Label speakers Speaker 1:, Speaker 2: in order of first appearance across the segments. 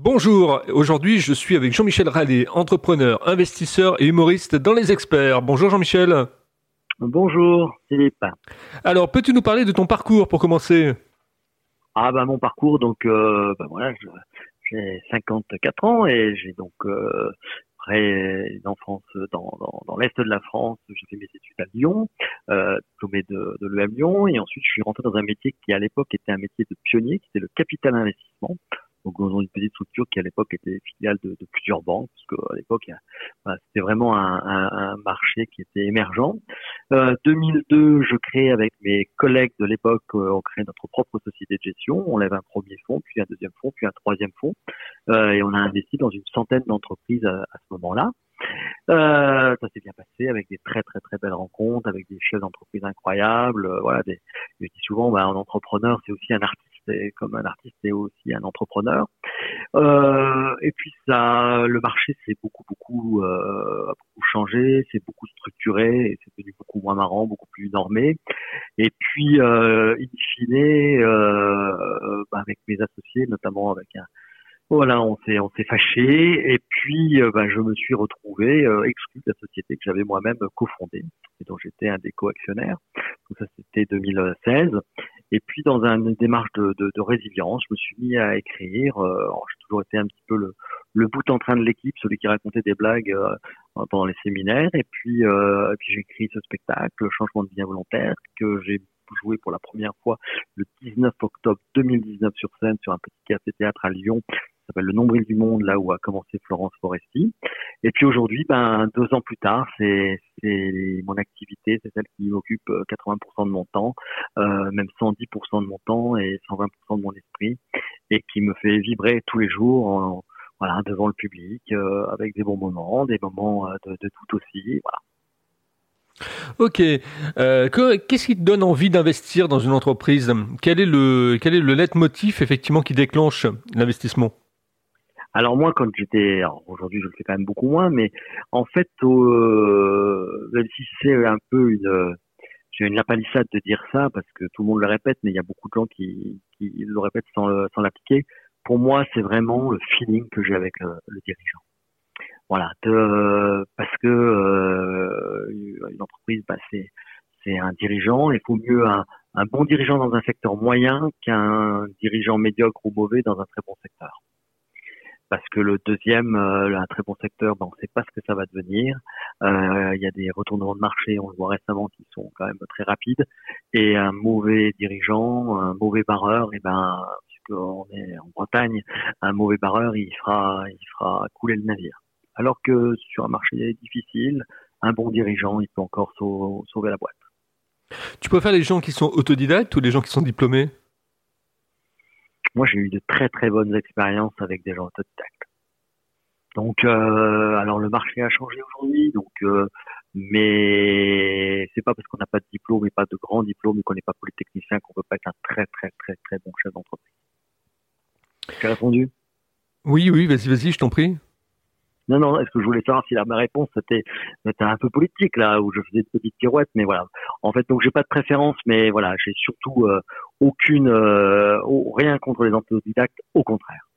Speaker 1: Bonjour, aujourd'hui je suis avec Jean-Michel Rallet, entrepreneur, investisseur et humoriste dans les experts. Bonjour Jean-Michel.
Speaker 2: Bonjour Philippe.
Speaker 1: Alors peux-tu nous parler de ton parcours pour commencer?
Speaker 2: Ah bah mon parcours, donc euh, bah, voilà, j'ai 54 ans et j'ai donc euh, une enfance dans, dans, l'est de la France. J'ai fait mes études à Lyon, euh, diplômé de, de l'EM Lyon et ensuite je suis rentré dans un métier qui à l'époque était un métier de pionnier, qui était le capital investissement donc dans une petite structure qui à l'époque était filiale de, plusieurs banques, parce qu'à l'époque c'était vraiment un, un, un, marché qui était émergent. Euh, 2002, je crée avec mes collègues de l'époque, euh, on crée notre propre société de gestion. On lève un premier fonds, puis un deuxième fonds, puis un troisième fonds, euh, et on a investi dans une centaine d'entreprises à, à, ce moment-là. Euh, ça s'est bien passé avec des très très très belles rencontres, avec des chefs d'entreprise incroyables. Euh, voilà, des, je dis souvent, bah, un entrepreneur, c'est aussi un artiste comme un artiste et aussi un entrepreneur. Euh, et puis ça, le marché s'est beaucoup beaucoup euh, beaucoup changé, c'est beaucoup structuré, et c'est devenu beaucoup moins marrant, beaucoup plus normé. Et puis euh, in fine, euh, bah, avec mes associés, notamment avec un voilà, on s'est on s'est fâché et puis euh, bah, je me suis retrouvé euh, exclu de la société que j'avais moi-même cofondée et dont j'étais un des co-actionnaires. Donc ça c'était 2016 et puis dans une démarche de, de, de, résilience, je me suis mis à écrire. Euh, j'ai toujours été un petit peu le, le bout en train de l'équipe, celui qui racontait des blagues euh, pendant les séminaires. Et puis, euh, puis j'ai écrit ce spectacle, le Changement de vie involontaire, que j'ai joué pour la première fois le 19 octobre 2019 sur scène sur un petit café théâtre à Lyon s'appelle Le Nombril du Monde, là où a commencé Florence Foresti. Et puis aujourd'hui, ben, deux ans plus tard, c'est mon activité, c'est celle qui m'occupe 80% euh, de mon temps, euh, même 110% de mon temps et 120% de mon esprit, et qui me fait vibrer tous les jours voilà, devant le public, euh, avec des bons moments, des moments de, de tout aussi. Voilà.
Speaker 1: Ok. Qu'est-ce qui te donne envie d'investir dans une entreprise? Quel est le quel est le leitmotiv effectivement qui déclenche l'investissement?
Speaker 2: Alors moi, quand j'étais, aujourd'hui je le fais quand même beaucoup moins, mais en fait, euh, même si c'est un peu une, j'ai une lapalissade de dire ça parce que tout le monde le répète, mais il y a beaucoup de gens qui, le répètent sans, sans l'appliquer. Pour moi, c'est vraiment le feeling que j'ai avec le, dirigeant. Voilà, de, parce que euh, une entreprise, bah, c'est un dirigeant. Il faut mieux un bon dirigeant dans un secteur moyen qu'un dirigeant médiocre ou mauvais dans un très bon secteur parce que le deuxième, euh, un très bon secteur, ben, on ne sait pas ce que ça va devenir. Euh, il y a des retournements de marché, on le voit récemment, qui sont quand même très rapides. Et un mauvais dirigeant, un mauvais barreur, et eh ben, puisqu'on est en Bretagne, un mauvais barreur, il fera, il fera couler le navire. Alors que sur un marché difficile, un bon dirigeant, il peut encore sauver la boîte.
Speaker 1: Tu préfères les gens qui sont autodidactes ou les gens qui sont diplômés?
Speaker 2: Moi, j'ai eu de très très bonnes expériences avec des gens autodidactes. Donc, euh, alors le marché a changé aujourd'hui, donc, euh, mais c'est pas parce qu'on n'a pas de diplôme et pas de grand diplôme et qu'on n'est pas polytechnicien qu'on peut pas être un très très très très bon chef d'entreprise. J'ai répondu?
Speaker 1: Oui, oui, vas-y, vas-y, je t'en prie.
Speaker 2: Non, non, est-ce que je voulais savoir si la, ma réponse c'était, un peu politique là, où je faisais de petites pirouettes, mais voilà. En fait, donc j'ai pas de préférence, mais voilà, j'ai surtout euh, aucune, euh, rien contre les autodidactes, au contraire.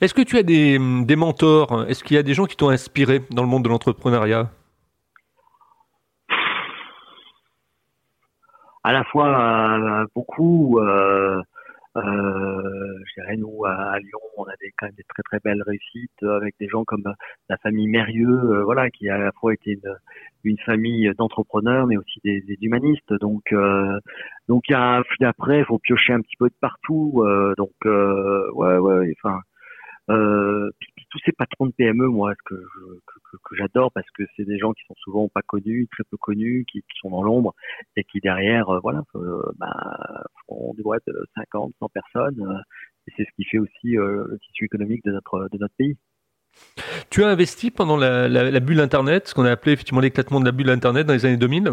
Speaker 1: Est-ce que tu as des, des mentors? Est-ce qu'il y a des gens qui t'ont inspiré dans le monde de l'entrepreneuriat?
Speaker 2: À la fois euh, beaucoup. Euh, je dirais, nous, à, Lyon, on a des, quand même des très très belles réussites avec des gens comme la famille Mérieux, euh, voilà, qui a à la fois été une, une famille d'entrepreneurs, mais aussi des, des humanistes. Donc, euh, donc il y a, après, il faut piocher un petit peu de partout. Euh, donc, euh, ouais, ouais, enfin, euh, tous ces patrons de PME, moi, ce que, que, j'adore, parce que c'est des gens qui sont souvent pas connus, très peu connus, qui, sont dans l'ombre et qui derrière, euh, voilà, euh, bah, boîtes de 50, 100 personnes. Euh, et c'est ce qui fait aussi euh, le tissu économique de notre de notre pays.
Speaker 1: Tu as investi pendant la, la, la bulle Internet, ce qu'on a appelé effectivement l'éclatement de la bulle Internet dans les années 2000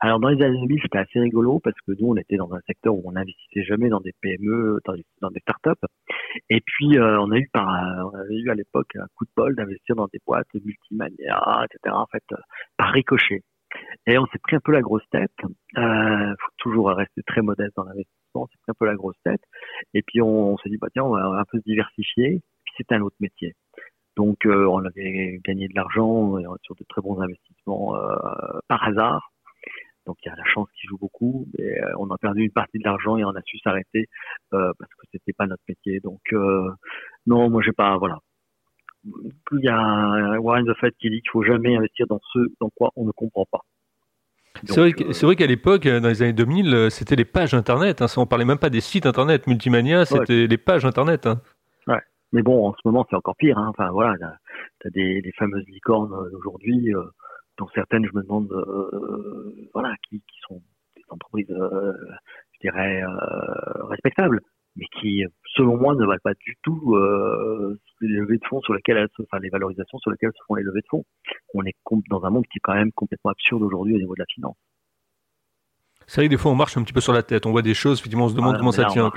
Speaker 2: alors dans les années 2000, c'était assez rigolo parce que nous, on était dans un secteur où on n'investissait jamais dans des PME, dans des, startups. Et puis, euh, on a eu par, on avait eu à l'époque un coup de bol d'investir dans des boîtes multimania, etc. En fait, euh, par ricochet. Et on s'est pris un peu la grosse tête. Euh, faut toujours rester très modeste dans l'investissement. On s'est pris un peu la grosse tête. Et puis on, s'est dit bah tiens, on va un peu se diversifier. c'était un autre métier. Donc on avait gagné de l'argent sur de très bons investissements par hasard. Donc il y a la chance qui joue beaucoup, mais on a perdu une partie de l'argent et on a su s'arrêter parce que c'était pas notre métier. Donc non, moi j'ai pas voilà. Il y a Warren Buffett qui dit qu'il faut jamais investir dans ce dans quoi on ne comprend pas.
Speaker 1: C'est vrai, qu'à l'époque, dans les années 2000, c'était les pages Internet. Hein. On parlait même pas des sites Internet. Multimania, c'était les pages Internet. Hein.
Speaker 2: Ouais. Mais bon, en ce moment, c'est encore pire. Hein. Enfin, voilà, tu as des, des, fameuses licornes euh, d'aujourd'hui, euh, dont certaines, je me demande, euh, voilà, qui, qui, sont des entreprises, je dirais, respectables mais qui, selon moi, ne valent pas du tout euh, les levées de fonds sur lesquelles, enfin les valorisations sur lesquelles se font les levées de fonds. On est dans un monde qui est quand même complètement absurde aujourd'hui au niveau de la finance.
Speaker 1: C'est vrai que des fois on marche un petit peu sur la tête, on voit des choses, effectivement on se demande comment ça tient.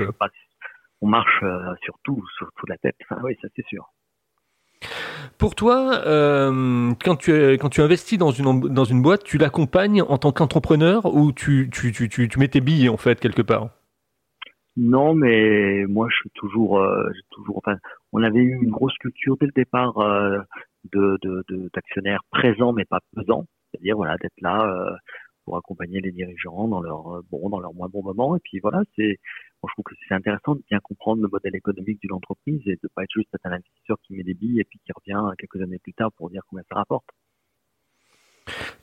Speaker 2: On marche, euh, sur tout, sur toute la tête, oui ça c'est sûr.
Speaker 1: Pour toi, euh, quand, tu, quand tu investis dans une, dans une boîte, tu l'accompagnes en tant qu'entrepreneur ou tu, tu, tu, tu, mets tes billes en fait quelque part?
Speaker 2: Non, mais moi je suis toujours, euh, toujours. Enfin, on avait eu une grosse culture dès le départ euh, d'actionnaires présents mais pas pesants, c'est-à-dire voilà d'être là euh, pour accompagner les dirigeants dans leur bon, dans leur moins bon moment. Et puis voilà, c'est, je trouve que c'est intéressant de bien comprendre le modèle économique d'une entreprise et de pas être juste un investisseur qui met des billes et puis qui revient quelques années plus tard pour dire combien ça rapporte.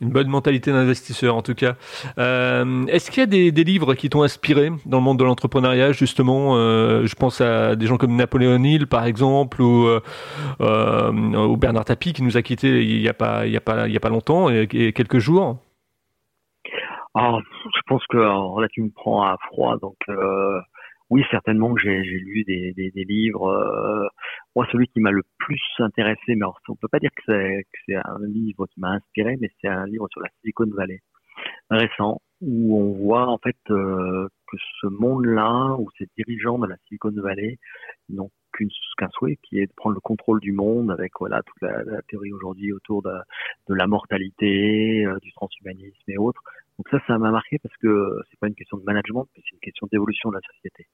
Speaker 1: Une bonne mentalité d'investisseur en tout cas. Euh, est-ce qu'il y a des, livres qui t'ont inspiré dans le monde de l'entrepreneuriat justement euh, Je pense à des gens comme Napoléon Hill par exemple ou, euh, Bernard Tapie qui nous a quittés il n'y a pas il a pas a pas longtemps et, quelques jours.
Speaker 2: Ah, je pense que là tu me prends à froid donc oui, certainement que j'ai lu des, des, des livres. Euh, moi, celui qui m'a le plus intéressé, mais on peut pas dire que c'est un livre qui m'a inspiré, mais c'est un livre sur la Silicon Valley récent où on voit en fait euh, que ce monde-là, où ces dirigeants de la Silicon Valley n'ont qu'un souhait, qui est de prendre le contrôle du monde avec voilà toute la, la théorie aujourd'hui autour de, de, la mortalité, euh, du transhumanisme et autres. Donc ça, ça m'a marqué parce que c'est pas une question de management, mais c'est une question d'évolution de la société.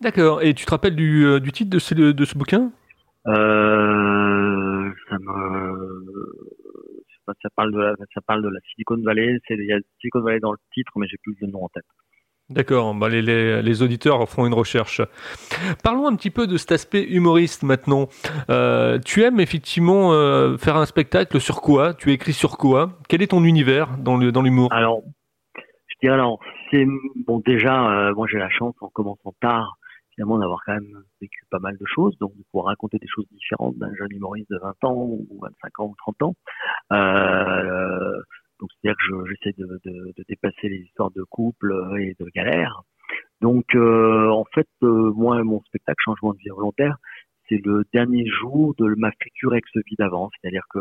Speaker 1: D'accord. Et tu te rappelles du, euh, du titre de ce, de ce bouquin?
Speaker 2: Euh, ça me ça parle de la, ça parle de la Silicon Valley. C'est il y a Silicon Valley dans le titre, mais j'ai plus le nom en tête.
Speaker 1: D'accord, bah les, les, auditeurs feront une recherche. Parlons un petit peu de cet aspect humoriste maintenant. Euh, tu aimes effectivement euh, faire un spectacle sur quoi? Tu écris sur quoi? Quel est ton univers dans le dans l'humour?
Speaker 2: Alors, je dirais alors, c'est bon déjà, euh, moi j'ai la chance en commençant tard, finalement d'avoir quand même vécu pas mal de choses, donc de pouvoir raconter des choses différentes d'un jeune humoriste de 20 ans ou 25 ans ou 30 ans. Euh, donc c'est-à-dire que j'essaie de, de, de, dépasser les histoires de couple euh, et de galère. Donc euh, en fait, euh, moi, mon spectacle Changement de vie volontaire, c'est le dernier jour de ma future ex-vie d'avant. C'est-à-dire que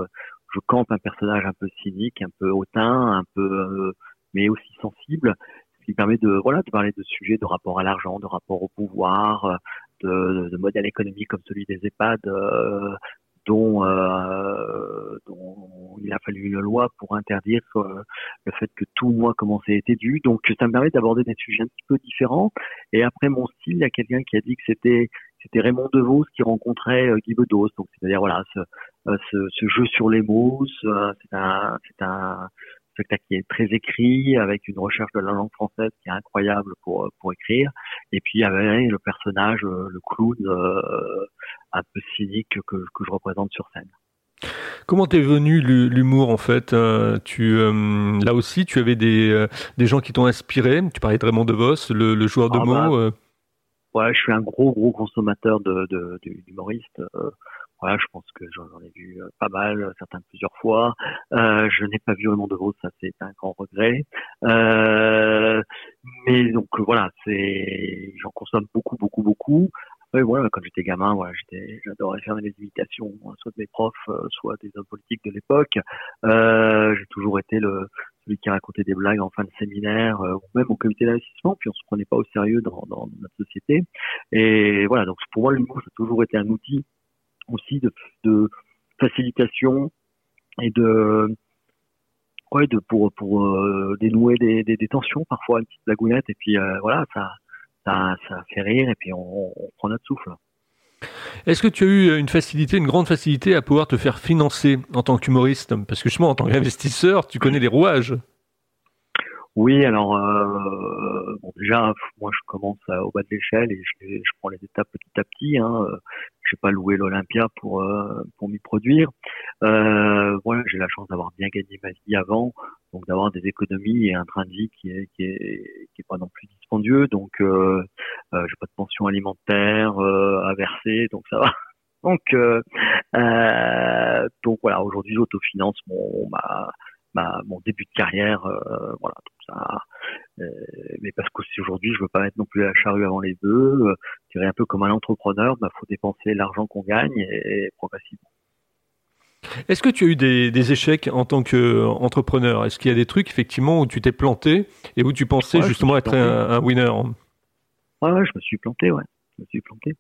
Speaker 2: je campe un personnage un peu cynique, un peu hautain, un peu mais aussi sensible, ce qui permet de voilà de parler de sujets de rapport à l'argent, de rapport au pouvoir, de, de, modèles économiques comme celui des EHPAD, dont, euh, il a fallu une loi pour interdire euh, le fait que tout mois commençait être dû. Donc ça me permet d'aborder des sujets un petit peu différents. Et après mon style, il y a quelqu'un qui a dit que c'était c'était Raymond DeVos qui rencontrait euh, Guy Bedos. Donc c'est-à-dire voilà ce, euh, ce, jeu sur les mots, c'est un un spectacle qui est très écrit, avec une recherche de la langue française qui est incroyable pour, pour écrire. Et puis, il y avait le personnage, le clown, un peu cynique que, que je représente sur scène.
Speaker 1: Comment t'es venu l'humour en fait euh, Tu euh, là aussi, tu avais des, euh, des gens qui t'ont inspiré. Tu parlais de Raymond DeVos, le, le joueur de ah mots.
Speaker 2: Bah, je suis un gros gros consommateur de d'humoristes. voilà, je pense que j'en ai vu pas mal, certains plusieurs fois. je n'ai pas vu Raymond DeVos, ça c'est un grand regret. mais donc voilà, j'en consomme beaucoup beaucoup beaucoup. Oui, voilà, quand j'étais gamin, voilà, j'adorais faire des imitations, soit de mes profs, euh, soit des hommes politiques de l'époque. Euh, j'ai toujours été le celui qui racontait des blagues en fin de séminaire, euh, ou même au comité d'investissement, puis on se prenait pas au sérieux dans, notre société. Et voilà, donc pour moi, l'humour, ça a toujours été un outil aussi de, facilitation et de pour pour euh, dénouer des, tensions, parfois une petite blagounette, et puis voilà, ça ça, fait rire et puis on, prend notre souffle.
Speaker 1: Est-ce que tu as eu une facilité, une grande facilité à pouvoir te faire financer en tant qu'humoriste? Parce que justement, en tant qu'investisseur, tu connais les rouages.
Speaker 2: Oui, alors euh, bon, déjà, moi je commence au bas de l'échelle et je, je, prends les étapes petit à petit. Hein. Je n'ai pas loué l'Olympia pour euh, pour m'y produire. Euh, voilà, j'ai la chance d'avoir bien gagné ma vie avant, donc d'avoir des économies et un train de vie qui est qui est qui est pas non plus dispendieux. Donc euh, euh j'ai pas de pension alimentaire euh, à verser, donc ça va. Donc euh, donc voilà, aujourd'hui j'autofinance mon ma mon début de carrière, euh, voilà, tout ça. Euh, mais parce que si aujourd'hui je veux pas mettre non plus la charrue avant les bœufs, euh, je dirais un peu comme un entrepreneur, bah faut dépenser l'argent qu'on gagne et, progressivement.
Speaker 1: Est-ce que tu as eu des, échecs en tant qu'entrepreneur Est-ce qu'il y a des trucs effectivement où tu t'es planté et où tu pensais justement être un, winner?
Speaker 2: Ouais, je me suis planté, ouais. Je me suis planté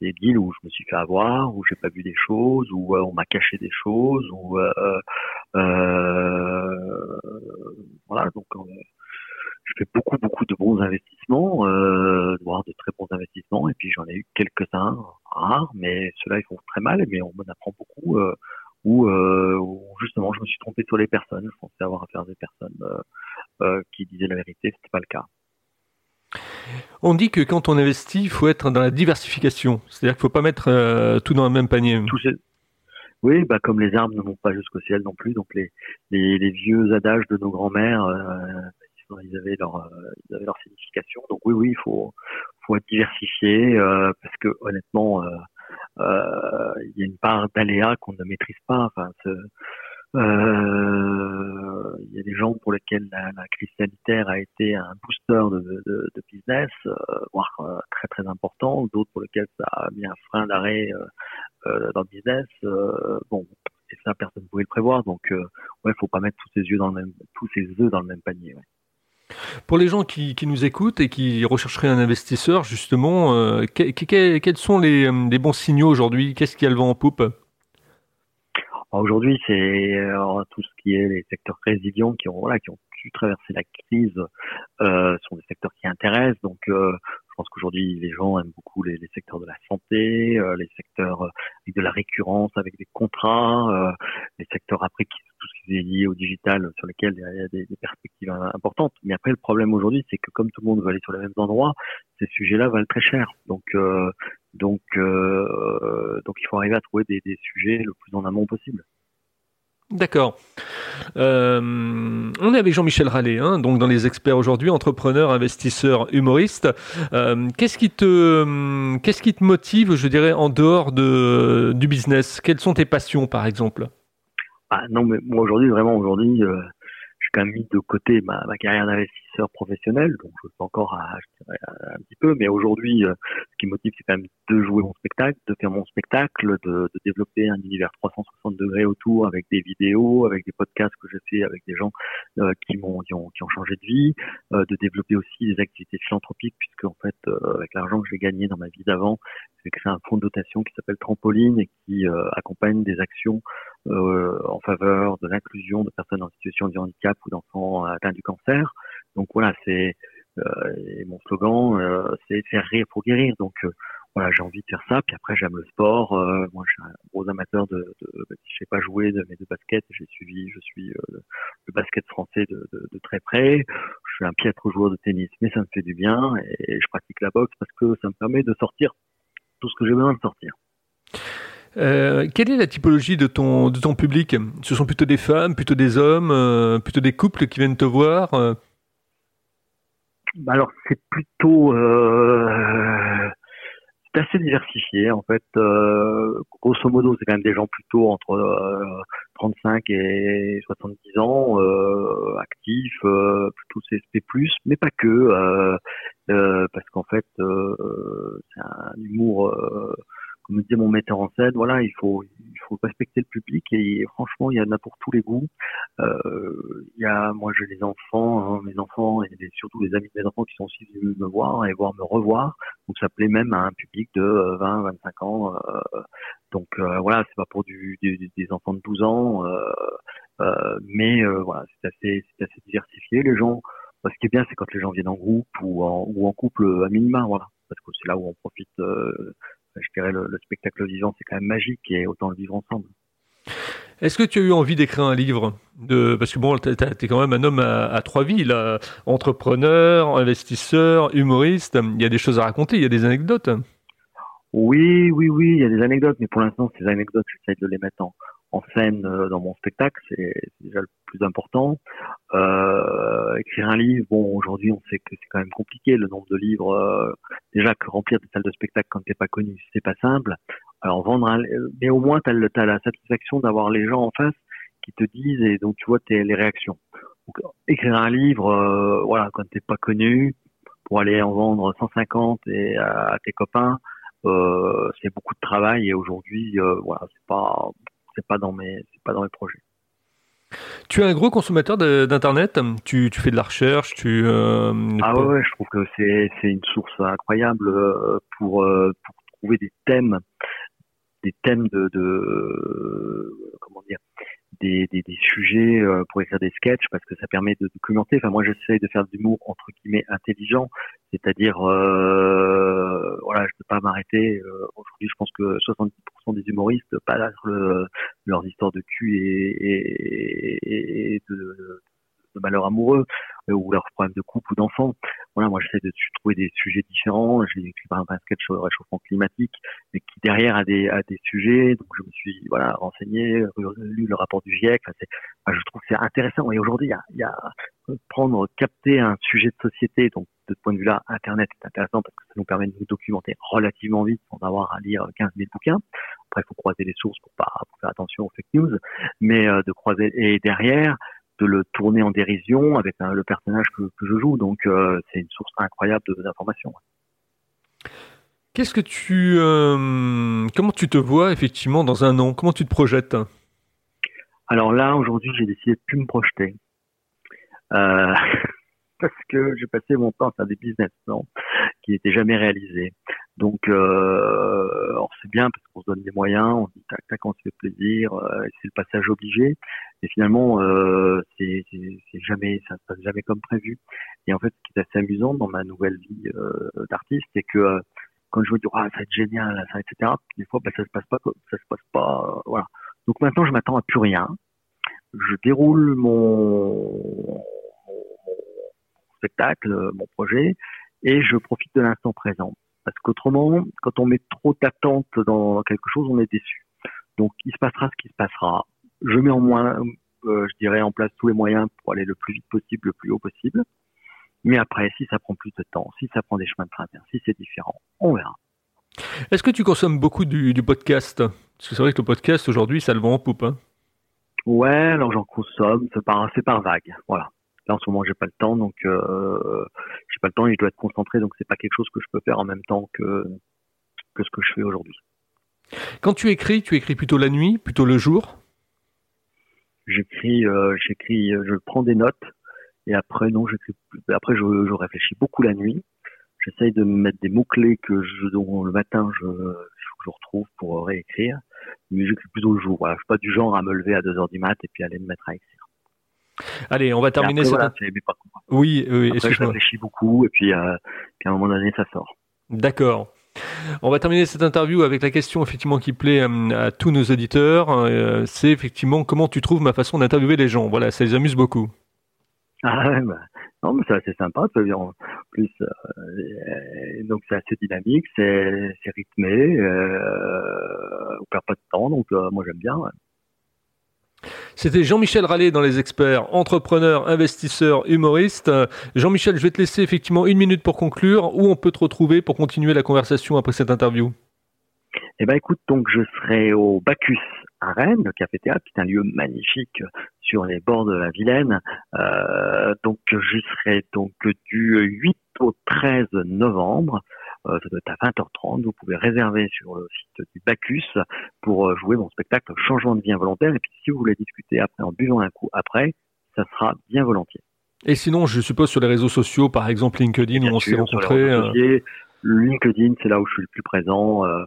Speaker 2: des deals où je me suis fait avoir, où j'ai pas vu des choses, où euh, on m'a caché des choses, où euh, euh, voilà donc je fais beaucoup beaucoup de bons investissements, euh, voire de très bons investissements, et puis j'en ai eu quelques-uns rares, mais ceux-là ils font très mal, mais on m'en apprend beaucoup. Euh, où, où, justement je me suis trompé sur les personnes, je pensais avoir affaire à des personnes qui disaient la vérité, c'était pas le cas.
Speaker 1: On dit que quand on investit, il faut être dans la diversification. C'est-à-dire qu'il ne faut pas mettre euh, tout dans le même panier.
Speaker 2: Oui, bah comme les arbres ne montent pas jusqu'au ciel non plus. Donc les, vieux adages de nos grands-mères, euh, ils, avaient leur, euh, ils avaient leur signification. Donc oui, oui, il faut, être diversifié parce que honnêtement, il y a une part d'aléas qu'on ne maîtrise pas. Euh, il y a des gens pour lesquels la, crise sanitaire a été un booster de, business, euh, voire euh, très très important. D'autres pour lesquels ça a mis un frein d'arrêt dans le business. bon, et ça personne ne pouvait le prévoir. Donc ouais, faut pas mettre tous ses yeux dans le même, œufs dans le même panier.
Speaker 1: Pour les gens qui, nous écoutent et qui rechercheraient un investisseur, justement, quels sont les, les bons signaux aujourd'hui? Qu'est-ce qui a le vent en poupe?
Speaker 2: Aujourd'hui, c'est euh, tout ce qui est les secteurs résilients qui ont voilà qui ont pu traverser la crise euh, sont des secteurs qui intéressent. Donc, euh, je pense qu'aujourd'hui, les gens aiment beaucoup les, les, secteurs de la santé, euh, les secteurs avec de la récurrence, avec des contrats, les secteurs après qui tout ce qui est lié au digital sur lesquels il y a des, des perspectives importantes. Mais après, le problème aujourd'hui, c'est que comme tout le monde veut aller sur les mêmes endroits, ces sujets-là valent très cher. Donc, donc, euh, donc il faut arriver à trouver des, sujets le plus en amont possible.
Speaker 1: D'accord. Euh, on est avec Jean-Michel Rallet, hein, donc dans les experts aujourd'hui, entrepreneur, investisseur, humoriste. Euh, qu'est-ce qui te, qu'est-ce qui te motive, je dirais, en dehors de du business? Quelles sont tes passions, par exemple?
Speaker 2: Ah, Non, mais moi aujourd'hui, vraiment aujourd'hui, j'ai quand même mis de côté ma, ma carrière d'investisseur professionnel, donc je fais encore à, un petit peu, mais aujourd'hui, euh, qui motive, c'est quand même de jouer mon spectacle, de faire mon spectacle, de, de, développer un univers 360 degrés autour avec des vidéos, avec des podcasts que je fais avec des gens euh, qui m'ont qui ont, qui ont changé de vie, euh, de développer aussi des activités philanthropiques, puisque en fait, avec l'argent que j'ai gagné dans ma vie d'avant, j'ai créé un fonds de dotation qui s'appelle Trampoline et qui accompagne des actions en faveur de l'inclusion de personnes en situation de handicap ou d'enfants atteints du cancer. Donc voilà, c'est euh, mon slogan, euh, c'est faire rire pour guérir. Donc euh, voilà, j'ai envie de faire ça. Puis après, j'aime le sport. moi, je suis un gros amateur de, de je sais pas jouer, de, mais de basket. J'ai suivi, je suis le basket français de, très près. Je suis un piètre joueur de tennis, mais ça me fait du bien. Et, je pratique la boxe parce que ça me permet de sortir tout ce que j'ai besoin de sortir.
Speaker 1: quelle est la typologie de ton, public? Ce sont plutôt des femmes, plutôt des hommes, plutôt des couples qui viennent te voir
Speaker 2: bah, alors c'est plutôt euh, c'est assez diversifié en fait. Euh, grosso modo, c'est quand même des gens plutôt entre euh, 35 et 70 ans, euh, actifs, euh, plutôt CSP+, mais pas que, euh, parce qu'en fait, c'est un humour comme me disait mon metteur en scène, voilà, il faut, faut respecter le public et, franchement, il y en a pour tous les goûts. Euh, il y a, moi, j'ai des enfants, hein, mes enfants et surtout les amis de mes enfants qui sont aussi venus me voir et voir me revoir. Donc, ça plaît même à un public de 20, euh, 25 ans. Euh, donc, euh, voilà, c'est pas pour du, des enfants de 12 ans, mais voilà, c'est assez, c'est assez diversifié. Les gens, ce qui est bien, c'est quand les gens viennent en groupe ou en, ou en couple à minima, voilà, parce que c'est là où on profite je dirais le, spectacle vivant, c'est quand même magique et autant le vivre ensemble.
Speaker 1: Est-ce que tu as eu envie d'écrire un livre de... Parce que bon, tu es quand même un homme à, trois vies, là. entrepreneur, investisseur, humoriste. Il y a des choses à raconter, il y a des anecdotes.
Speaker 2: Oui, oui, oui, il y a des anecdotes, mais pour l'instant, ces anecdotes, j'essaie de les mettre en, en scène euh, dans mon spectacle, c'est déjà le plus important. Euh, écrire un livre, bon, aujourd'hui, on sait que c'est quand même compliqué, le nombre de livres. Euh, déjà que remplir des salles de spectacle quand t'es pas connu, c'est pas simple. Alors vendre, un, mais au moins t'as as la satisfaction d'avoir les gens en face qui te disent et donc tu vois tes, les réactions. Écrire un livre, euh, voilà, quand t'es pas connu, pour aller en vendre 150 et à, tes copains, euh, c'est beaucoup de travail et aujourd'hui, euh, voilà, c'est pas c'est pas dans mes c'est pas dans mes projets.
Speaker 1: Tu es un gros consommateur d'internet. Tu, tu, fais de la recherche. Tu
Speaker 2: euh, ah ouais, je trouve que c'est c'est une source incroyable euh, pour euh, pour trouver des thèmes des thèmes de, de comment dire des, des, des sujets euh, pour écrire des sketchs parce que ça permet de documenter. Enfin, moi, j'essaie de faire de l'humour entre guillemets intelligent, c'est-à-dire, euh, voilà, je peux pas m'arrêter. Euh, aujourd'hui, je pense que 70% des humoristes passent le, leurs histoires de cul et, et, et de, de malheur amoureux euh, ou leurs problèmes de couple ou d'enfants. Voilà, moi j'essaie de trouver des sujets différents. J'ai écrit par exemple un sketch sur le réchauffement climatique, mais qui derrière a des, a des sujets. Donc je me suis voilà renseigné, lu le rapport du GIEC. Enfin, je trouve que c'est intéressant. Et aujourd'hui, il y a, il y a prendre, capter un sujet de société. Donc de ce point de vue-là, Internet est intéressant parce que ça nous permet de nous documenter relativement vite sans avoir à lire 15 000 bouquins. Après, il faut croiser les sources pour pas pour faire attention aux fake news, mais euh, de croiser et derrière de le tourner en dérision avec le personnage que, je joue. Donc euh, c'est une source incroyable d'informations.
Speaker 1: Qu'est-ce que tu, euh, comment tu te vois effectivement dans un an? Comment tu te projettes?
Speaker 2: Alors là, aujourd'hui, j'ai décidé de plus me projeter. Euh, parce que j'ai passé mon temps à faire des business plans qui n'étaient jamais réalisés. Donc, euh, c'est bien parce qu'on se donne des moyens, on se dit tac tac, on se fait plaisir, euh, c'est le passage obligé. Et finalement, euh, c'est jamais, ça se passe jamais comme prévu. Et en fait, ce qui est assez amusant dans ma nouvelle vie euh, d'artiste, c'est que euh, quand je me dis ah ça va être génial, ça, etc. Des fois, bah, ça se passe pas, ça se passe pas, euh, voilà. Donc maintenant, je m'attends à plus rien. Je déroule mon spectacle, euh, mon projet, et je profite de l'instant présent. Parce qu'autrement, quand on met trop d'attente dans quelque chose, on est déçu. Donc, il se passera ce qui se passera. Je mets en moins, euh, je dirais, en place tous les moyens pour aller le plus vite possible, le plus haut possible. Mais après, si ça prend plus de temps, si ça prend des chemins de traverse, si c'est différent, on verra.
Speaker 1: Est-ce que tu consommes beaucoup du, podcast? Parce que c'est vrai que le podcast aujourd'hui, ça le vend en poupe. Hein
Speaker 2: ouais, alors j'en consomme, c'est par, par vague. Voilà. Là, en ce moment, j'ai pas le temps, donc euh, j'ai pas le temps et je dois être concentré, donc c'est pas quelque chose que je peux faire en même temps que que ce que je fais aujourd'hui.
Speaker 1: Quand tu écris, tu écris plutôt la nuit, plutôt le jour?
Speaker 2: J'écris, euh, j'écris, je prends des notes et après non, j'écris. Après, je, je, réfléchis beaucoup la nuit. J'essaye de mettre des mots clés que je, dont le matin je, je retrouve pour réécrire. Mais j'écris plutôt le jour. Voilà, je suis pas du genre à me lever à 2 heures du mat et puis aller me mettre à écrire.
Speaker 1: Allez, on va terminer cette.
Speaker 2: Voilà,
Speaker 1: oui, oui.
Speaker 2: Après, je réfléchis beaucoup et puis, euh, puis à un moment donné, ça sort.
Speaker 1: D'accord. On va terminer cette interview avec la question effectivement qui plaît euh, à, tous nos auditeurs. Euh, c'est effectivement comment tu trouves ma façon d'interviewer les gens? Voilà, ça les amuse beaucoup.
Speaker 2: Ah ouais, bah, non, mais c'est assez sympa. En plus, euh, donc c'est assez dynamique, c'est rythmé, euh, on perd pas de temps, donc moi j'aime bien.
Speaker 1: C'était Jean-Michel Rallet dans Les Experts, entrepreneur, investisseur, humoriste. Jean-Michel, je vais te laisser effectivement une minute pour conclure. Où on peut te retrouver pour continuer la conversation après cette interview?
Speaker 2: Eh ben, écoute, donc je serai au Bacchus à Rennes, le café théâtre, qui est un lieu magnifique sur les bords de la Vilaine. Euh, donc je serai donc du 8 au 13 novembre. Euh, ça doit être à 20h30. Vous pouvez réserver sur le site du Bacchus pour euh, jouer mon spectacle Changement de vie involontaire. Et puis si vous voulez discuter après en buvant un coup après, ça sera bien volontiers.
Speaker 1: Et sinon, je suppose sur les réseaux sociaux, par exemple LinkedIn, où on s'est rencontrés.
Speaker 2: Euh, LinkedIn, c'est là où je suis le plus présent, euh,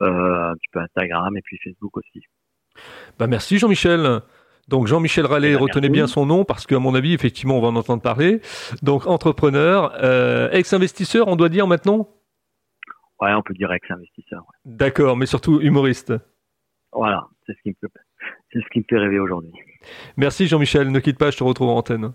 Speaker 2: un petit peu Instagram et puis Facebook aussi.
Speaker 1: Bah merci Jean-Michel. Donc Jean-Michel Rallet, eh ben, retenez bien son nom parce qu'à mon avis, effectivement, on va en entendre parler. Donc entrepreneur, ex-investisseur, on doit dire maintenant?
Speaker 2: Ouais, on peut dire ex-investisseur.
Speaker 1: D'accord, mais surtout humoriste.
Speaker 2: Voilà, c'est ce qui me fait, c'est ce qui me fait rêver aujourd'hui.
Speaker 1: Merci Jean-Michel, ne quitte pas, je te retrouve en antenne.